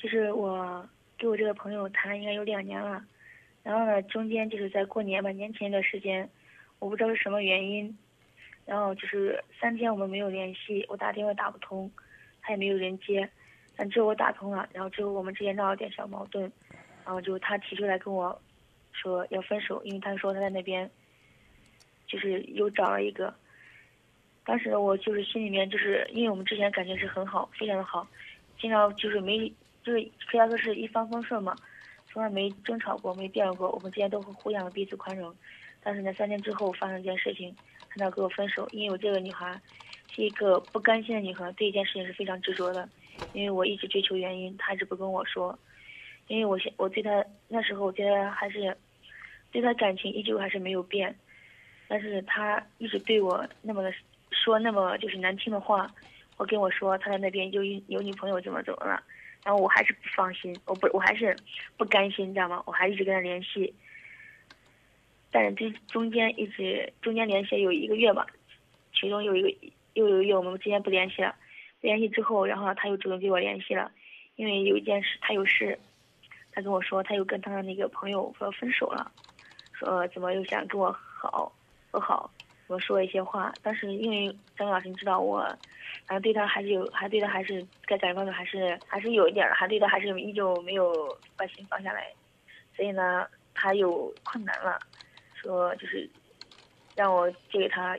就是我给我这个朋友谈了应该有两年了，然后呢，中间就是在过年吧，年前一段时间，我不知道是什么原因，然后就是三天我们没有联系，我打电话打不通，他也没有人接，但之后我打通了，然后之后我们之间闹了点小矛盾，然后就他提出来跟我说要分手，因为他说他在那边就是又找了一个，当时我就是心里面就是因为我们之前感情是很好，非常的好，经常就是没。就是可以说是一帆风顺嘛，从来没争吵过，没变过。我们之间都会互相彼此宽容。但是呢，三天之后发生一件事情，他要跟我分手。因为我这个女孩是一个不甘心的女孩，对一件事情是非常执着的。因为我一直追求原因，他一直不跟我说。因为我现我对他那时候，我觉得还是对他感情依旧还是没有变。但是他一直对我那么的说那么就是难听的话，我跟我说他在那边有有女朋友怎么怎么了。然后我还是不放心，我不，我还是不甘心，你知道吗？我还一直跟他联系，但是这中间一直中间联系有一个月吧，其中有一个又有一个月我们之间不联系了，联系之后，然后他又主动给我联系了，因为有一件事他有事，他跟我说他又跟他的那个朋友说分手了，说怎么又想跟我好和好。我说一些话，但是因为张老师，你知道我，然后对他还是有，还对他还是在感情方面还是还是有一点，还对他还是依旧没有把心放下来，所以呢，他有困难了，说就是让我借给他，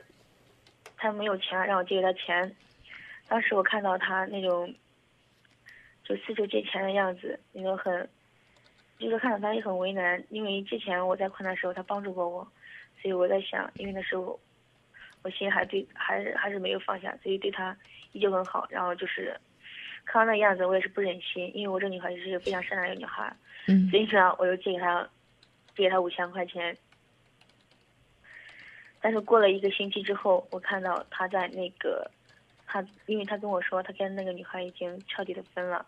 他没有钱，让我借给他钱。当时我看到他那种就四处借钱的样子，那种很，就是看到他也很为难，因为之前我在困难时候他帮助过我，所以我在想，因为那时候。我心还对，还是还是没有放下，所以对他依旧很好。然后就是看到那样子，我也是不忍心，因为我这女孩也是一个非常善良的女孩。嗯。所以说，我又借给他，借给他五千块钱。但是过了一个星期之后，我看到他在那个，他因为他跟我说，他跟那个女孩已经彻底的分了，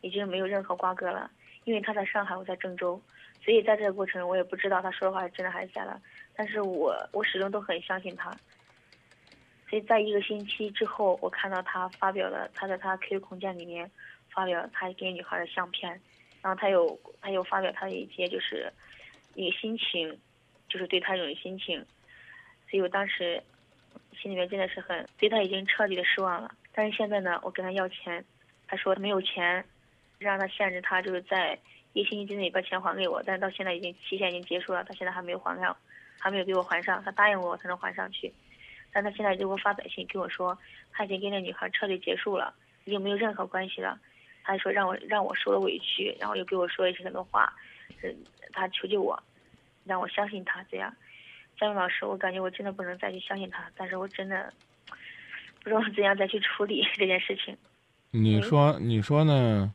已经没有任何瓜葛了。因为他在上海，我在郑州，所以在这个过程，我也不知道他说的话是真的还是假的。但是我我始终都很相信他。所以在一个星期之后，我看到他发表了他在他 QQ 空间里面发表他跟女孩的相片，然后他有他又发表他的一些就是一个心情，就是对他这种心情，所以我当时心里面真的是很对他已经彻底的失望了。但是现在呢，我跟他要钱，他说没有钱，让他限制他就是在一星期之内把钱还给我，但是到现在已经期限已经结束了，他现在还没有还上，还没有给我还上，他答应我才能还上去。但他现在就给我发短信跟我说，他已经跟那女孩彻底结束了，已经没有任何关系了。他说让我让我受了委屈，然后又给我说一些很多话，嗯，他求求我，让我相信他这样。张明老师，我感觉我真的不能再去相信他，但是我真的不知道怎样再去处理这件事情。你说你说呢？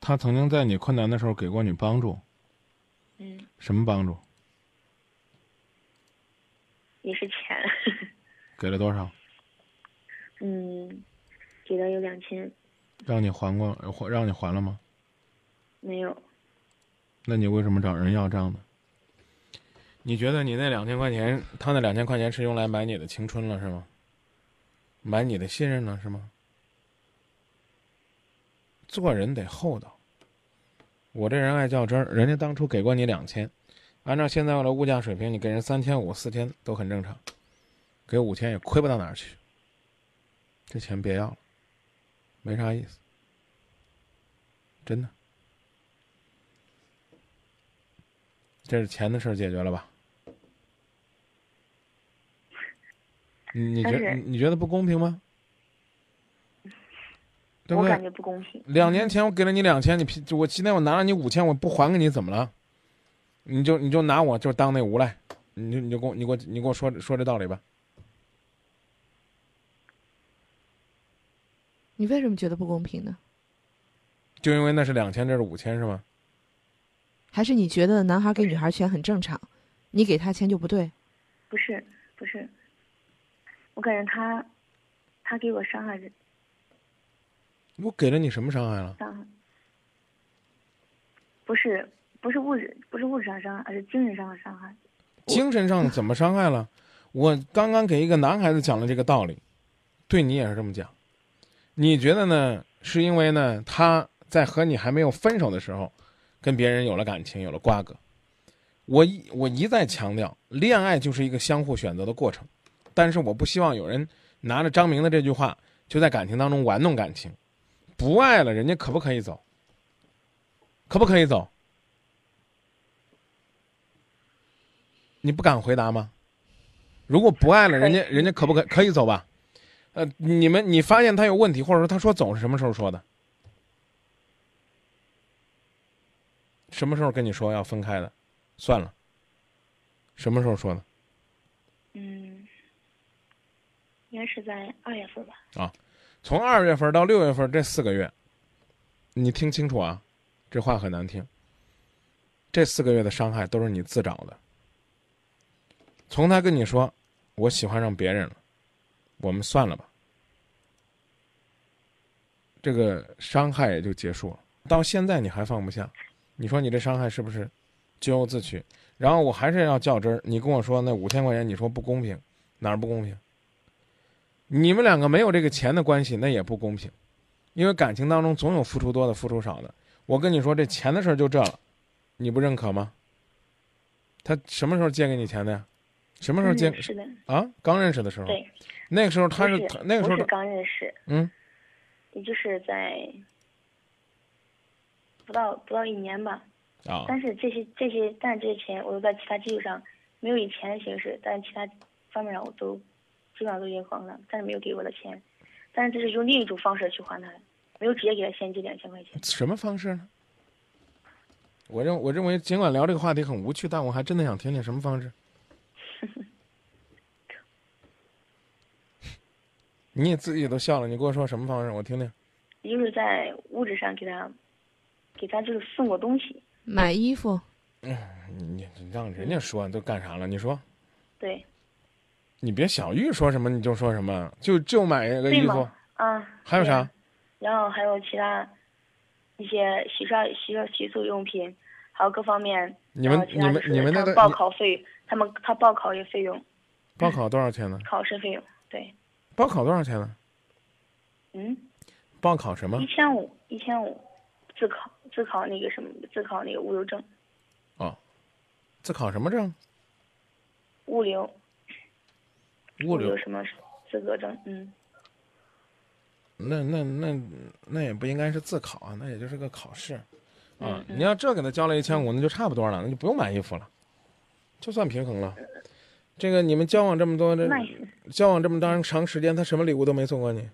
他曾经在你困难的时候给过你帮助。嗯。什么帮助？也是钱。给了多少？嗯，给了有两千。让你还过还让你还了吗？没有。那你为什么找人要账呢？你觉得你那两千块钱，他那两千块钱是用来买你的青春了是吗？买你的信任了是吗？做人得厚道。我这人爱较真儿，人家当初给过你两千，按照现在的物价水平，你给人三千五四千都很正常。给五千也亏不到哪儿去，这钱别要了，没啥意思，真的。这是钱的事儿解决了吧？你你觉你觉得不公平吗？我感觉不公平。两年前我给了你两千，你我今天我拿了你五千，我不还给你怎么了？你就你就拿我就当那无赖，你就你就给我你给我你给我说说这道理吧。你为什么觉得不公平呢？就因为那是两千，这是五千，是吗？还是你觉得男孩给女孩钱很正常，你给他钱就不对？不是，不是。我感觉他，他给我伤害。我给了你什么伤害了？伤害。不是，不是物质，不是物质上伤害，而是精神上的伤害。精神上怎么伤害了？我刚刚给一个男孩子讲了这个道理，对你也是这么讲。你觉得呢？是因为呢，他在和你还没有分手的时候，跟别人有了感情，有了瓜葛。我一我一再强调，恋爱就是一个相互选择的过程，但是我不希望有人拿着张明的这句话，就在感情当中玩弄感情。不爱了，人家可不可以走？可不可以走？你不敢回答吗？如果不爱了，人家人家可不可可以走吧？呃，你们你发现他有问题，或者说他说走是什么时候说的？什么时候跟你说要分开的？算了。什么时候说的？嗯，应该是在二月份吧。啊，从二月份到六月份这四个月，你听清楚啊，这话很难听。这四个月的伤害都是你自找的。从他跟你说我喜欢上别人了，我们算了吧，这个伤害也就结束了。到现在你还放不下，你说你这伤害是不是咎由自取？然后我还是要较真儿，你跟我说那五千块钱，你说不公平，哪儿不公平？你们两个没有这个钱的关系，那也不公平，因为感情当中总有付出多的，付出少的。我跟你说，这钱的事儿就这了，你不认可吗？他什么时候借给你钱的呀？什么时候借？是的。啊，刚认识的时候。对。那个时候他是那个时候是刚认识。嗯。也就是在不到不到一年吧。啊。但是这些这些，但是这些钱我都在其他基础上没有以钱的形式，但是其他方面上我都基本上都已经还了，但是没有给我的钱，但是这是用另一种方式去还他的，没有直接给他现金两千块钱。什么方式呢？我认我认为，尽管聊这个话题很无趣，但我还真的想听听什么方式。你自己都笑了，你给我说什么方式，我听听。就是在物质上给他，给他就是送过东西，买衣服。嗯，你你让人家说都干啥了？你说。对。你别小玉说什么你就说什么，就就买一个衣服。啊。还有啥？然后还有其他一些洗刷、洗刷、洗漱用品，还有各方面。你们你们你们那个报考费，他们他报考的费用。报考多少钱呢？考试费用，对。报考多少钱呢？嗯。报考什么？一千五，一千五，自考自考那个什么，自考那个物流证。哦。自考什么证？物流。物流什么资格证？嗯。那那那那也不应该是自考啊，那也就是个考试。啊，你要这给他交了一千五，那就差不多了，那就不用买衣服了，就算平衡了。这个你们交往这么多，这交往这么长长时间，他什么礼物都没送过你，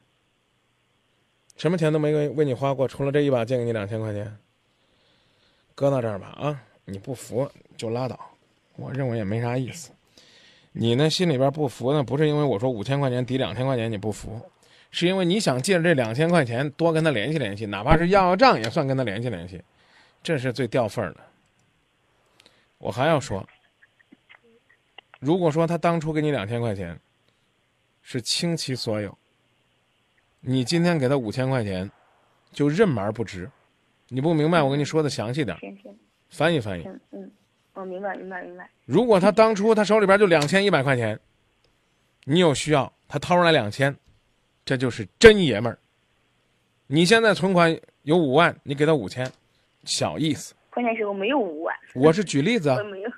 什么钱都没为为你花过，除了这一把借给你两千块钱，搁到这儿吧啊！你不服就拉倒，我认为也没啥意思。你呢心里边不服呢，不是因为我说五千块钱抵两千块钱你不服，是因为你想借着这两千块钱多跟他联系联系，哪怕是要要账也算跟他联系联系，这是最掉份儿的。我还要说。如果说他当初给你两千块钱，是倾其所有，你今天给他五千块钱，就任而不值，你不明白？我跟你说的详细点，翻译翻译。嗯嗯，我明白明白明白。如果他当初他手里边就两千一百块钱，你有需要，他掏出来两千，这就是真爷们儿。你现在存款有五万，你给他五千，小意思。关键是我没有五万。我是举例子啊。我没有。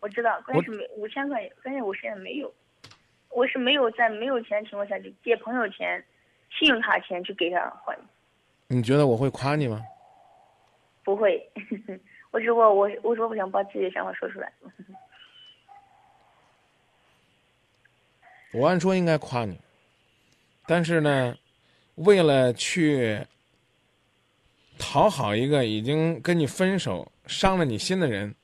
我知道，关键是没五千块，关键我现在没有，我是没有在没有钱的情况下就借朋友钱、信用卡钱去给他还。你觉得我会夸你吗？不会，我只不过我我说不想把自己的想法说出来。我按说应该夸你，但是呢，为了去讨好一个已经跟你分手、伤了你心的人。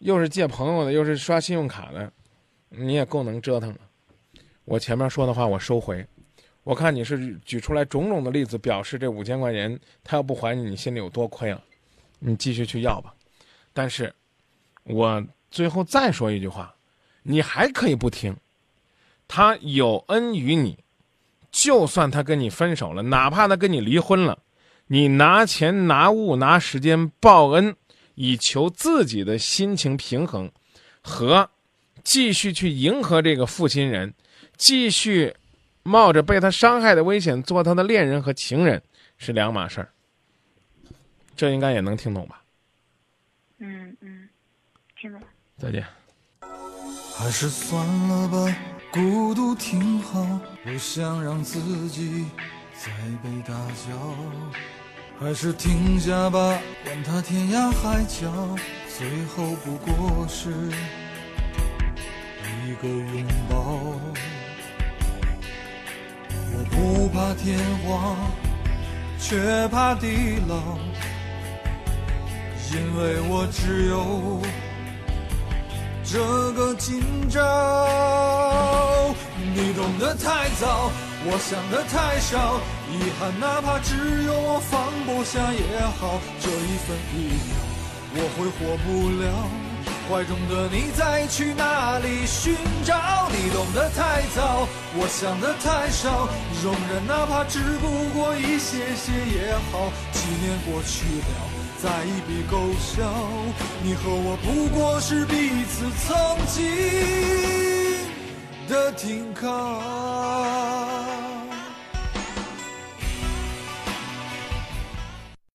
又是借朋友的，又是刷信用卡的，你也够能折腾的。我前面说的话我收回。我看你是举出来种种的例子，表示这五千块钱他要不还你，你心里有多亏了。你继续去要吧。但是，我最后再说一句话，你还可以不听。他有恩于你，就算他跟你分手了，哪怕他跟你离婚了，你拿钱拿物拿时间报恩。以求自己的心情平衡，和继续去迎合这个负心人，继续冒着被他伤害的危险做他的恋人和情人是两码事儿。这应该也能听懂吧？嗯嗯，听懂了。再见。还是算了吧，孤独挺好，不想让自己再被打搅。还是停下吧，管他天涯海角，最后不过是一个拥抱。我不怕天荒，却怕地老，因为我只有。这个今朝，你懂得太早，我想的太少，遗憾哪怕只有我放不下也好，这一分一秒我会活不了，怀中的你在去哪里寻找？你懂得太早，我想的太少，容忍哪怕只不过一些些也好，几年过去了。再一笔勾销，你和我不过是彼此曾经的停靠。